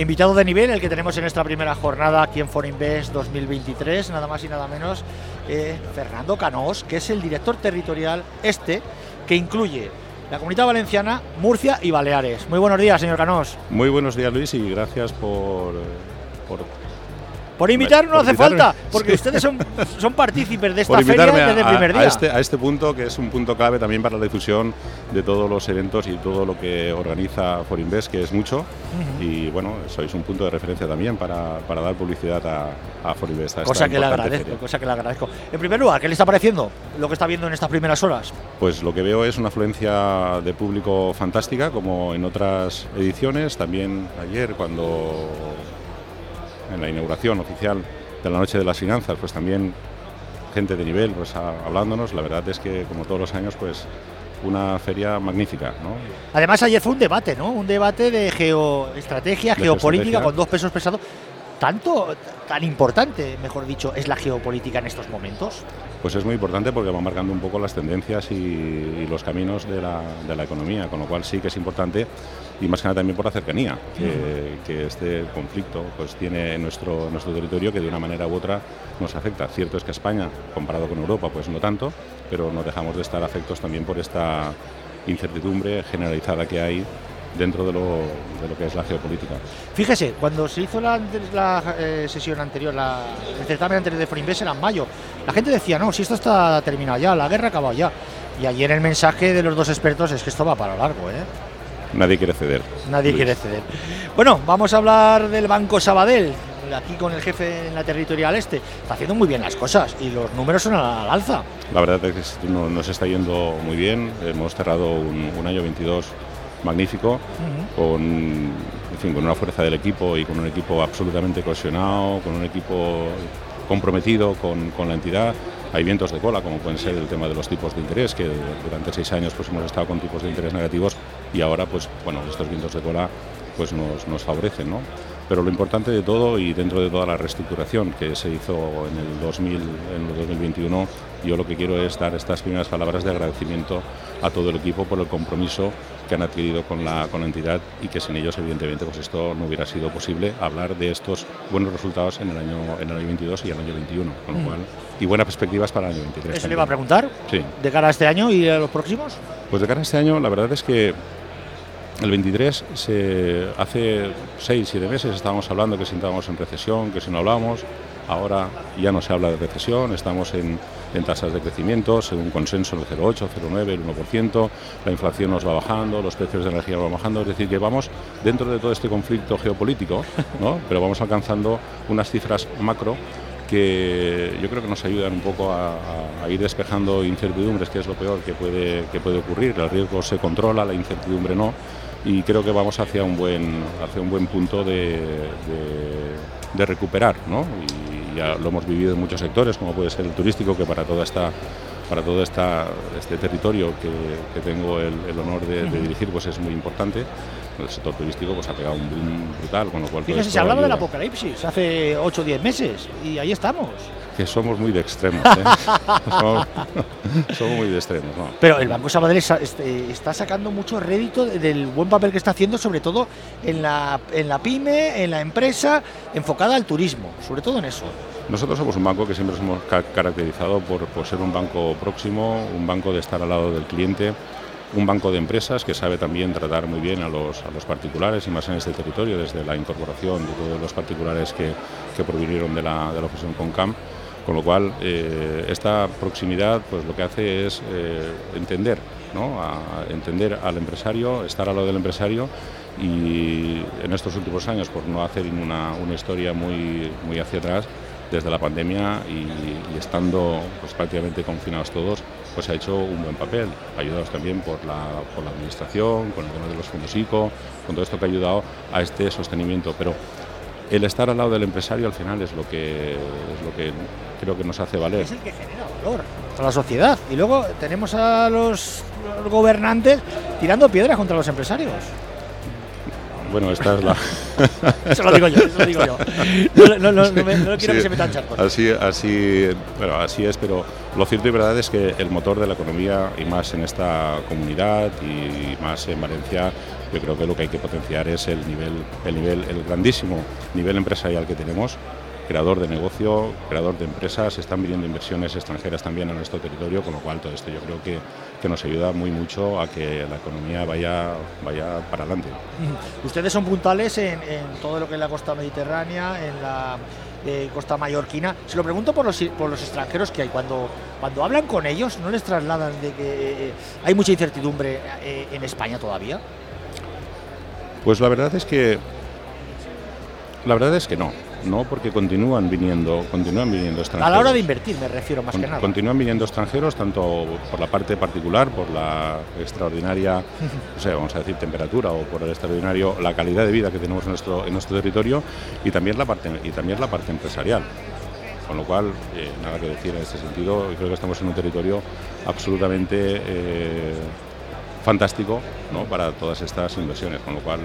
Invitado de nivel, el que tenemos en esta primera jornada aquí en Forinvest 2023, nada más y nada menos, eh, Fernando Canós, que es el director territorial este, que incluye la Comunidad Valenciana, Murcia y Baleares. Muy buenos días, señor Canós. Muy buenos días, Luis, y gracias por, por por invitar no hace falta, porque ustedes son, son partícipes de esta feria desde el primer día. A este, a este punto, que es un punto clave también para la difusión de todos los eventos y todo lo que organiza Forinvest, que es mucho. Y bueno, sois un punto de referencia también para, para dar publicidad a, a Forinvest. cosa que le agradezco, cosa que le agradezco. En primer lugar, ¿qué le está pareciendo lo que está viendo en estas primeras horas? Pues lo que veo es una afluencia de público fantástica, como en otras ediciones. También ayer, cuando en la inauguración oficial de la Noche de las Finanzas, pues también gente de nivel pues, hablándonos. La verdad es que, como todos los años, pues una feria magnífica. ¿no? Además, ayer fue un debate, ¿no? Un debate de geoestrategia, geopolítica, con dos pesos pesados. ¿Tanto, tan importante, mejor dicho, es la geopolítica en estos momentos? Pues es muy importante porque va marcando un poco las tendencias y, los caminos de la, de la, economía, con lo cual sí que es importante y más que nada también por la cercanía que, este conflicto pues tiene en nuestro, nuestro territorio que de una manera u otra nos afecta. Cierto es que España, comparado con Europa, pues no tanto, pero no dejamos de estar afectos también por esta incertidumbre generalizada que hay dentro de lo, de lo que es la geopolítica. Fíjese, cuando se hizo la, la eh, sesión anterior, la, el certamen anterior de Forinvest era en mayo, la gente decía, no, si esto está terminado ya, la guerra ha acabado ya. Y ayer el mensaje de los dos expertos es que esto va para largo, ¿eh? Nadie quiere ceder. Nadie quiere ceder. Bueno, vamos a hablar del Banco Sabadell, aquí con el jefe en la territorial este. Está haciendo muy bien las cosas y los números son al alza. La verdad es que nos está yendo muy bien. Hemos cerrado un, año 22 magnífico, con, en fin, con una fuerza del equipo y con un equipo absolutamente cohesionado, con un equipo comprometido con, con la entidad hay vientos de cola, como pueden ser el tema de los tipos de interés, que durante seis años pues, hemos estado con tipos de interés negativos y ahora, pues, bueno, estos vientos de cola pues, nos, nos favorecen. ¿no? Pero lo importante de todo y dentro de toda la reestructuración que se hizo en el, 2000, en el 2021, yo lo que quiero es dar estas primeras palabras de agradecimiento a todo el equipo por el compromiso que han adquirido con la, con la entidad y que sin ellos, evidentemente, pues esto no hubiera sido posible hablar de estos buenos resultados en el año, en el año 22 y el año 21. Con lo mm. cual, y buenas perspectivas para el año 23. ¿Eso le iba a preguntar? Sí. ¿De cara a este año y a los próximos? Pues de cara a este año, la verdad es que el 23, se, hace 6, 7 meses estábamos hablando que si estábamos en recesión, que si no hablábamos, ahora ya no se habla de recesión, estamos en, en tasas de crecimiento, según consenso el 0,8, 0,9, el 1%, la inflación nos va bajando, los precios de energía van bajando, es decir, que vamos dentro de todo este conflicto geopolítico, ¿no? pero vamos alcanzando unas cifras macro que yo creo que nos ayudan un poco a, ir despejando incertidumbres, que es lo peor que puede, que puede ocurrir. El riesgo se controla, la incertidumbre no, y creo que vamos hacia un buen, hacia un buen punto de, de, recuperar. ¿no? Y ya lo hemos vivido en muchos sectores, como puede ser el turístico, que para toda esta para todo esta, este territorio que, tengo el, honor de, dirigir pues es muy importante. El sector turístico pues ha pegado un boom brutal, con lo cual... Fíjese, se hablaba del apocalipsis hace 8 o 10 meses y ahí estamos. Que somos muy de extremos, ¿eh? somos, muy de extremos. ¿no? Pero el Banco Sabadell este, está sacando mucho rédito del buen papel que está haciendo, sobre todo en la, en la pyme, en la empresa, enfocada al turismo, sobre todo en eso. Nosotros somos un banco que siempre nos hemos caracterizado por, ser un banco próximo, un banco de estar al lado del cliente, un banco de empresas que sabe también tratar muy bien a los, a los particulares y más en este territorio, desde la incorporación de todos los particulares que, que provinieron de la, de la con CAM. Con lo cual, eh, esta proximidad pues, lo que hace es eh, entender, ¿no? a entender al empresario, estar al lado del empresario y en estos últimos años, por no hacer una, una historia muy, muy hacia atrás, desde la pandemia y, estando pues, prácticamente confinados todos, pues ha hecho un buen papel, ayudados también por la, por la administración, con el tema de los fondos ICO, con todo esto que ha ayudado a este sostenimiento. Pero el estar al lado del empresario al final es lo que, es lo que creo que nos hace valer. Es el que genera valor a la sociedad. Y luego tenemos a los gobernantes tirando piedras contra los empresarios. Bueno, esta es la. eso lo digo yo, eso lo digo yo. No, no, no, quiero que se metan charcos. Así, así, bueno, así es, pero lo cierto y verdad es que el motor de la economía, y más en esta comunidad y más en Valencia, yo creo que lo que hay que potenciar es el nivel, el nivel, el grandísimo nivel empresarial que tenemos creador de negocio, creador de empresas, están viniendo inversiones extranjeras también a nuestro territorio, con lo cual todo esto yo creo que, que nos ayuda muy mucho a que la economía vaya, vaya para adelante. Ustedes son puntales en, todo lo que es la costa mediterránea, en la eh, costa mallorquina. Se lo pregunto por los, por los extranjeros que hay. Cuando, cuando hablan con ellos, ¿no les trasladan de que eh, hay mucha incertidumbre eh, en España todavía? Pues la verdad es que la verdad es que no. No, porque continúan viniendo, continúan viniendo extranjeros. A la hora de invertir, me refiero más que nada. Continúan viniendo extranjeros, tanto por la parte particular, por la extraordinaria, o sea, vamos a decir, temperatura, o por el extraordinario, la calidad de vida que tenemos en nuestro, en nuestro territorio, y también la parte, y también la parte empresarial. Con lo cual, eh, nada que decir en este sentido, creo que estamos en un territorio absolutamente eh, fantástico ¿no? para todas estas inversiones, con lo cual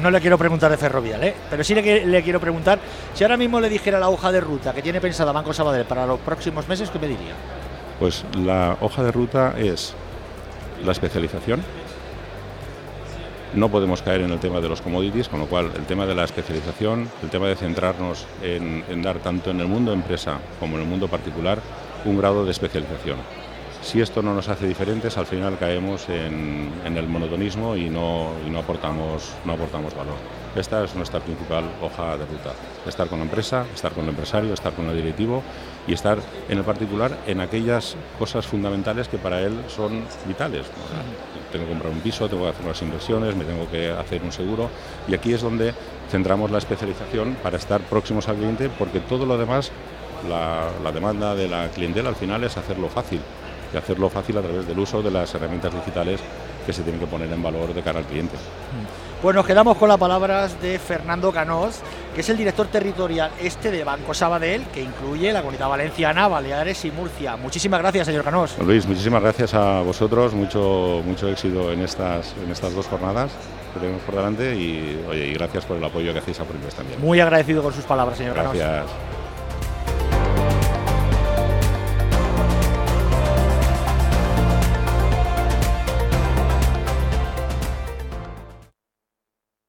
no le quiero preguntar de ferrovial, ¿eh? pero sí le, quiero preguntar si ahora mismo le dijera la hoja de ruta que tiene pensada Banco Sabadell para los próximos meses, ¿qué me diría? Pues la hoja de ruta es la especialización. No podemos caer en el tema de los commodities, con lo cual el tema de la especialización, el tema de centrarnos en, en dar tanto en el mundo empresa como en el mundo particular un grado de especialización si esto no nos hace diferentes, al final caemos en, el monotonismo y, no, aportamos, valor. Esta es nuestra principal hoja de ruta. Estar con la empresa, estar con el empresario, estar con el directivo y estar en el particular en aquellas cosas fundamentales que para él son vitales. Tengo que comprar un piso, tengo que hacer unas inversiones, me tengo que hacer un seguro y aquí es donde centramos la especialización para estar próximos al cliente porque todo lo demás, la demanda de la clientela al final es hacerlo fácil y hacerlo fácil a través del uso de las herramientas digitales que se tienen que poner en valor de cara al cliente. Pues nos quedamos con las palabras de Fernando Canós, que es el director territorial este de Banco Sabadell, que incluye la Comunidad Valenciana, Baleares y Murcia. Muchísimas gracias, señor Canós. Luis, muchísimas gracias a vosotros, mucho, mucho éxito en estas, en estas dos jornadas que tenemos por delante y, oye, y gracias por el apoyo que hacéis a Proinvest también. Muy agradecido con sus palabras, señor Canós. Gracias.